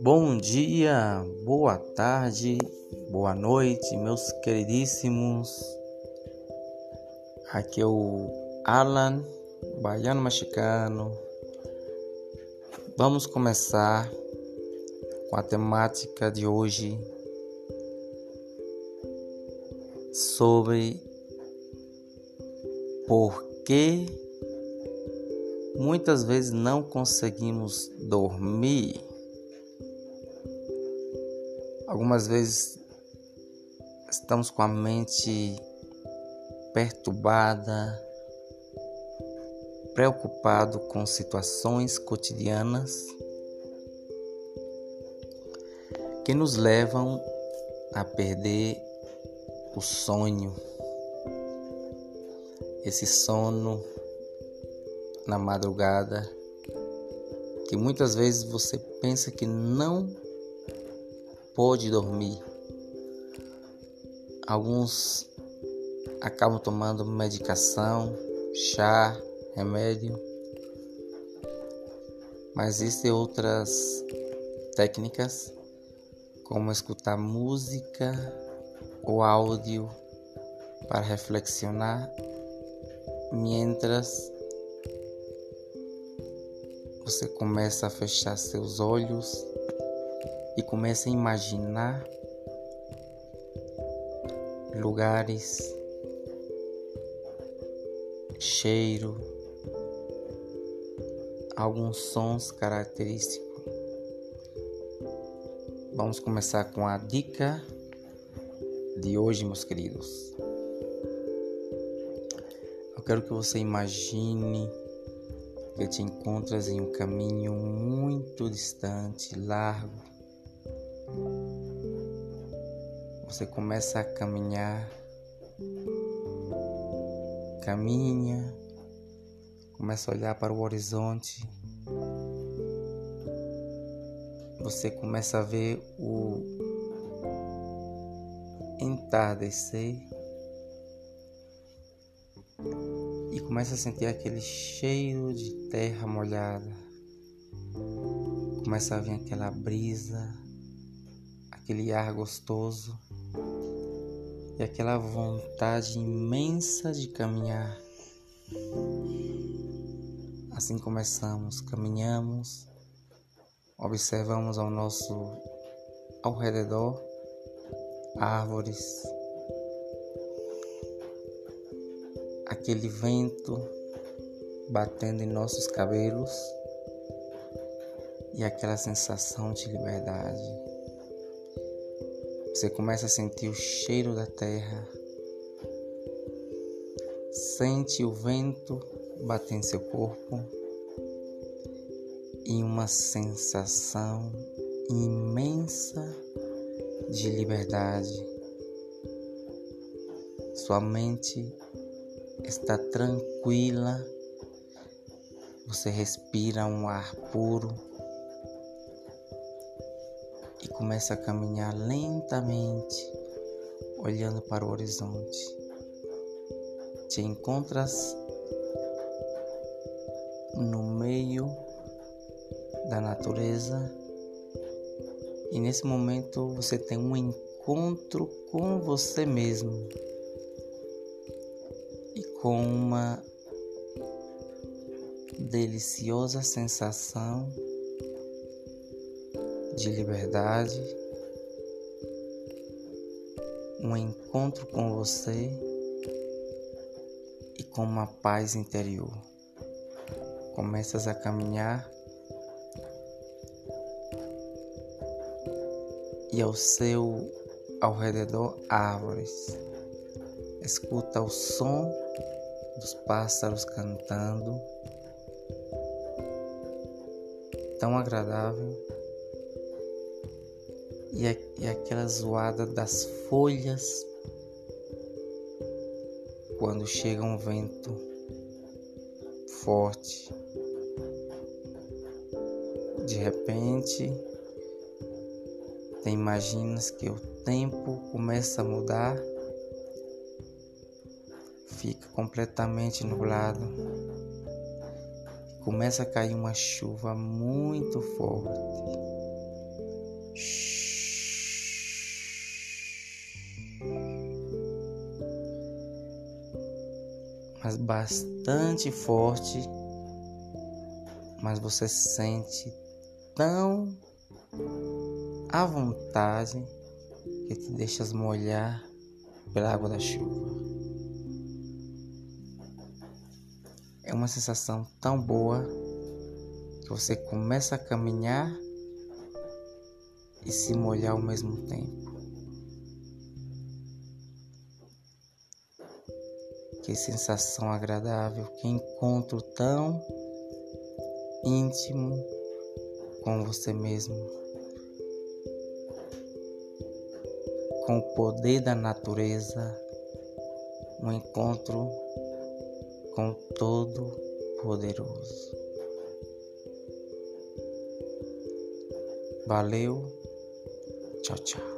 Bom dia, boa tarde, boa noite, meus queridíssimos. Aqui é o Alan, baiano mexicano. Vamos começar com a temática de hoje sobre por que muitas vezes não conseguimos dormir. Algumas vezes estamos com a mente perturbada, preocupado com situações cotidianas que nos levam a perder o sonho, esse sono na madrugada que muitas vezes você pensa que não pode dormir. Alguns acabam tomando medicação, chá, remédio, mas existem outras técnicas como escutar música o áudio para reflexionar mientras você começa a fechar seus olhos e começa a imaginar lugares, cheiro, alguns sons característicos. Vamos começar com a dica de hoje, meus queridos. Quero que você imagine que te encontras em um caminho muito distante, largo. Você começa a caminhar, caminha, começa a olhar para o horizonte. Você começa a ver o entardecer e começa a sentir aquele cheiro de terra molhada. Começa a vir aquela brisa, aquele ar gostoso e aquela vontade imensa de caminhar. Assim começamos, caminhamos, observamos ao nosso ao redor árvores, aquele vento batendo em nossos cabelos e aquela sensação de liberdade. Você começa a sentir o cheiro da terra, sente o vento bater em seu corpo e uma sensação imensa de liberdade. Sua mente está tranquila, você respira um ar puro. E começa a caminhar lentamente, olhando para o horizonte. Te encontras no meio da natureza. E nesse momento você tem um encontro com você mesmo com uma deliciosa sensação de liberdade, um encontro com você e com uma paz interior. Começas a caminhar e ao seu ao redor árvores. Escuta o som dos pássaros cantando, tão agradável, e, e aquela zoada das folhas. Quando chega um vento forte. De repente, você imaginas que o tempo começa a mudar, fica completamente nublado. Começa a cair uma chuva muito forte. Mas bastante forte, mas você sente tão à vontade que te deixas molhar pela água da chuva. É uma sensação tão boa que você começa a caminhar e se molhar ao mesmo tempo. Que sensação agradável, que encontro tão íntimo com você mesmo. com o poder da natureza, um encontro com o Todo-Poderoso. Valeu, tchau, tchau.